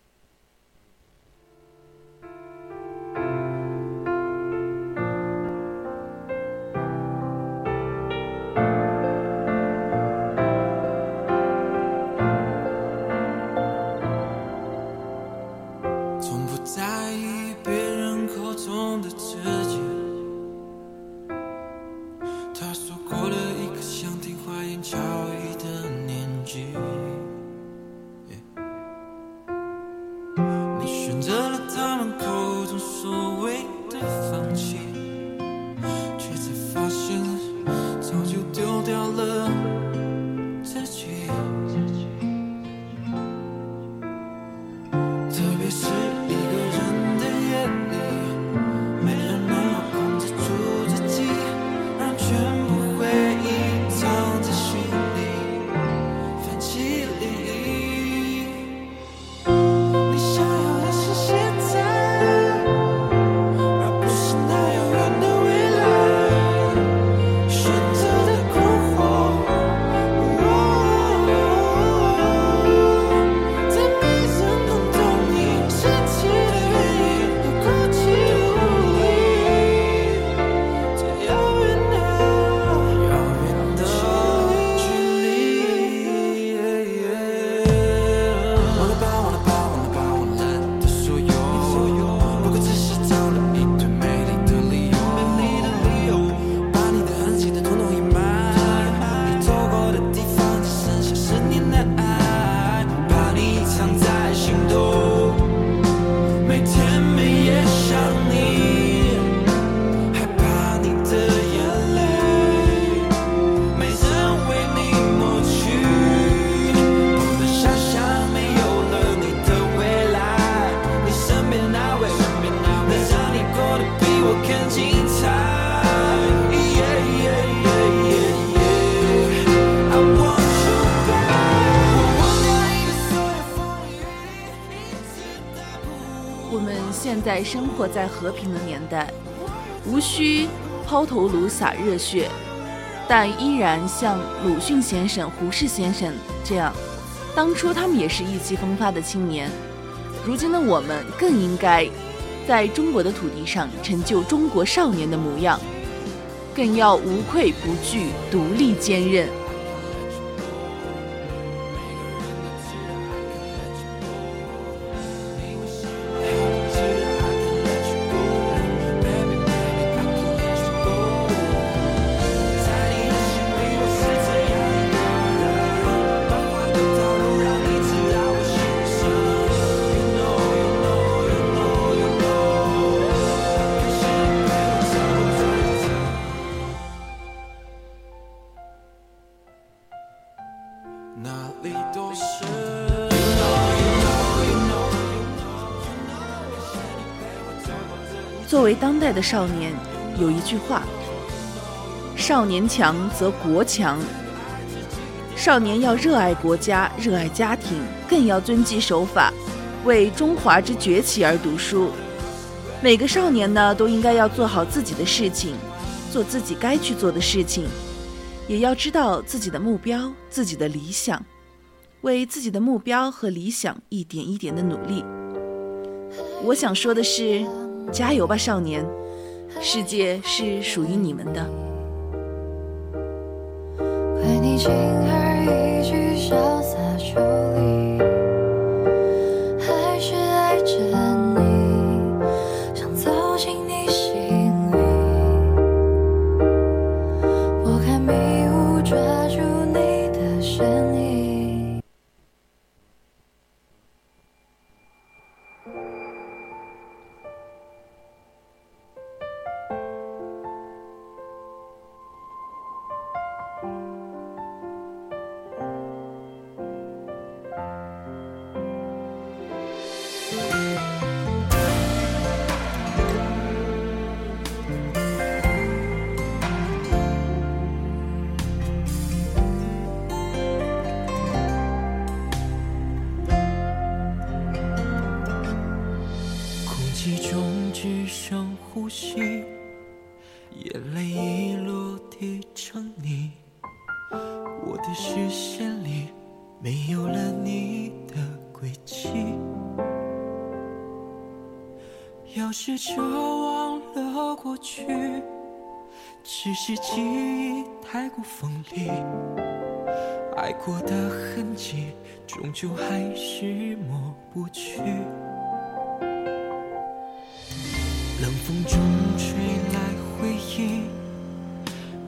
在生活在和平的年代，无需抛头颅洒热血，但依然像鲁迅先生、胡适先生这样，当初他们也是意气风发的青年。如今的我们更应该在中国的土地上成就中国少年的模样，更要无愧不惧、独立坚韧。当代的少年，有一句话：“少年强则国强。”少年要热爱国家，热爱家庭，更要遵纪守法，为中华之崛起而读书。每个少年呢，都应该要做好自己的事情，做自己该去做的事情，也要知道自己的目标、自己的理想，为自己的目标和理想一点一点的努力。我想说的是。加油吧，少年！世界是属于你们的。怪你轻而易举，潇洒抽离，爱过的痕迹终究还是抹不去。冷风中吹来回忆，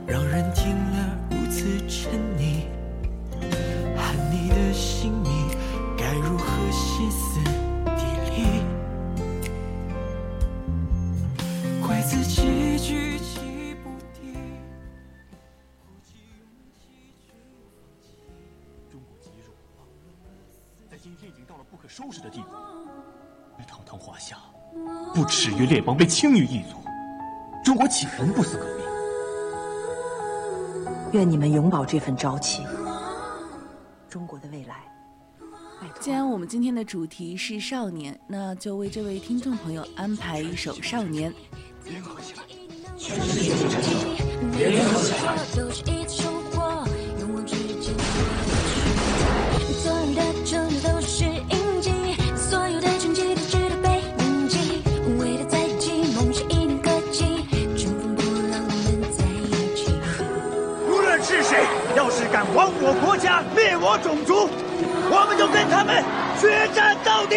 让人听了如此沉溺。喊你的姓名，该如何歇斯不耻于列邦，被轻于异族，中国岂能不思革命？愿你们永葆这份朝气。中国的未来，既然我们今天的主题是少年，那就为这位听众朋友安排一首《少年》。联合起来，全世界都是一次收获，亡我国家、灭我种族，我们就跟他们决战到底。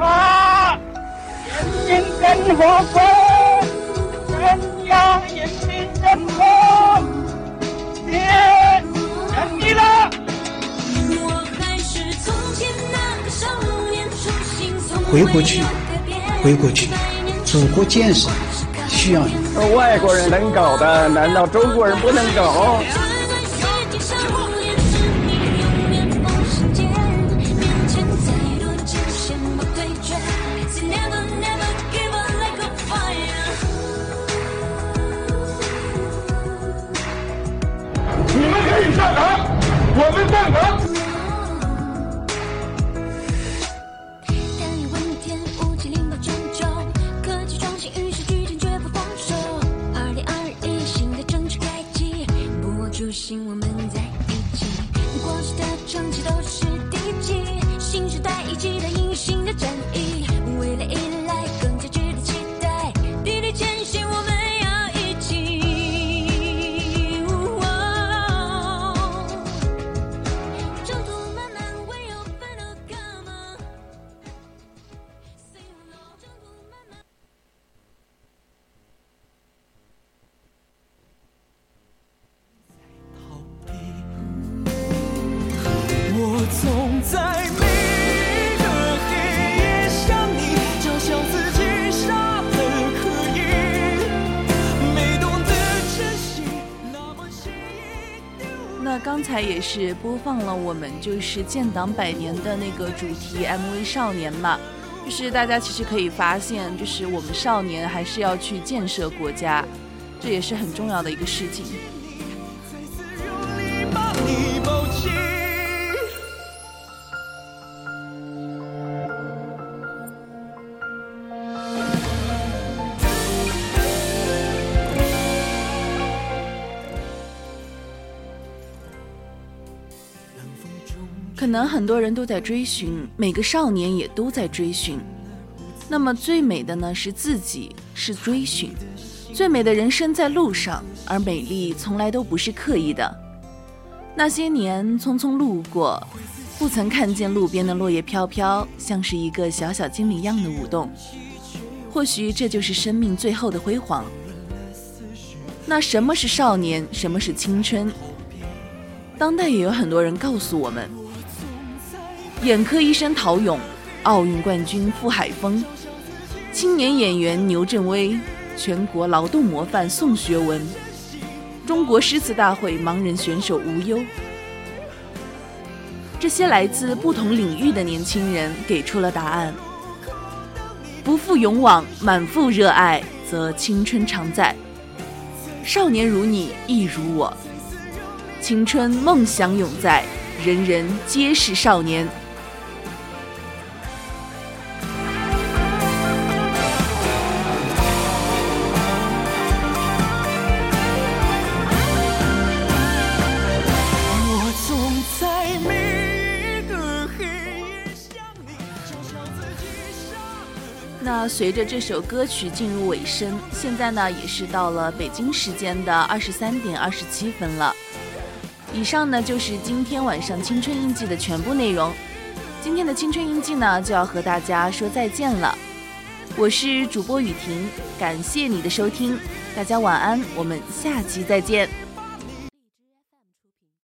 啊！人民真火锅，人呀人回过去，回过去，祖国建设需要你。外国人能搞的，难道中国人不能搞？也是播放了我们就是建党百年的那个主题 MV《少年》嘛，就是大家其实可以发现，就是我们少年还是要去建设国家，这也是很重要的一个事情。能很多人都在追寻，每个少年也都在追寻。那么最美的呢是自己，是追寻。最美的人生在路上，而美丽从来都不是刻意的。那些年匆匆路过，不曾看见路边的落叶飘飘，像是一个小小精灵一样的舞动。或许这就是生命最后的辉煌。那什么是少年？什么是青春？当代也有很多人告诉我们：眼科医生陶勇，奥运冠军傅海峰，青年演员牛振威，全国劳动模范宋学文，中国诗词大会盲人选手吴优。这些来自不同领域的年轻人给出了答案：不负勇往，满腹热爱，则青春常在。少年如你，亦如我。青春梦想永在，人人皆是少年。随着这首歌曲进入尾声，现在呢也是到了北京时间的二十三点二十七分了。以上呢就是今天晚上青春印记的全部内容。今天的青春印记呢就要和大家说再见了。我是主播雨婷，感谢你的收听，大家晚安，我们下期再见。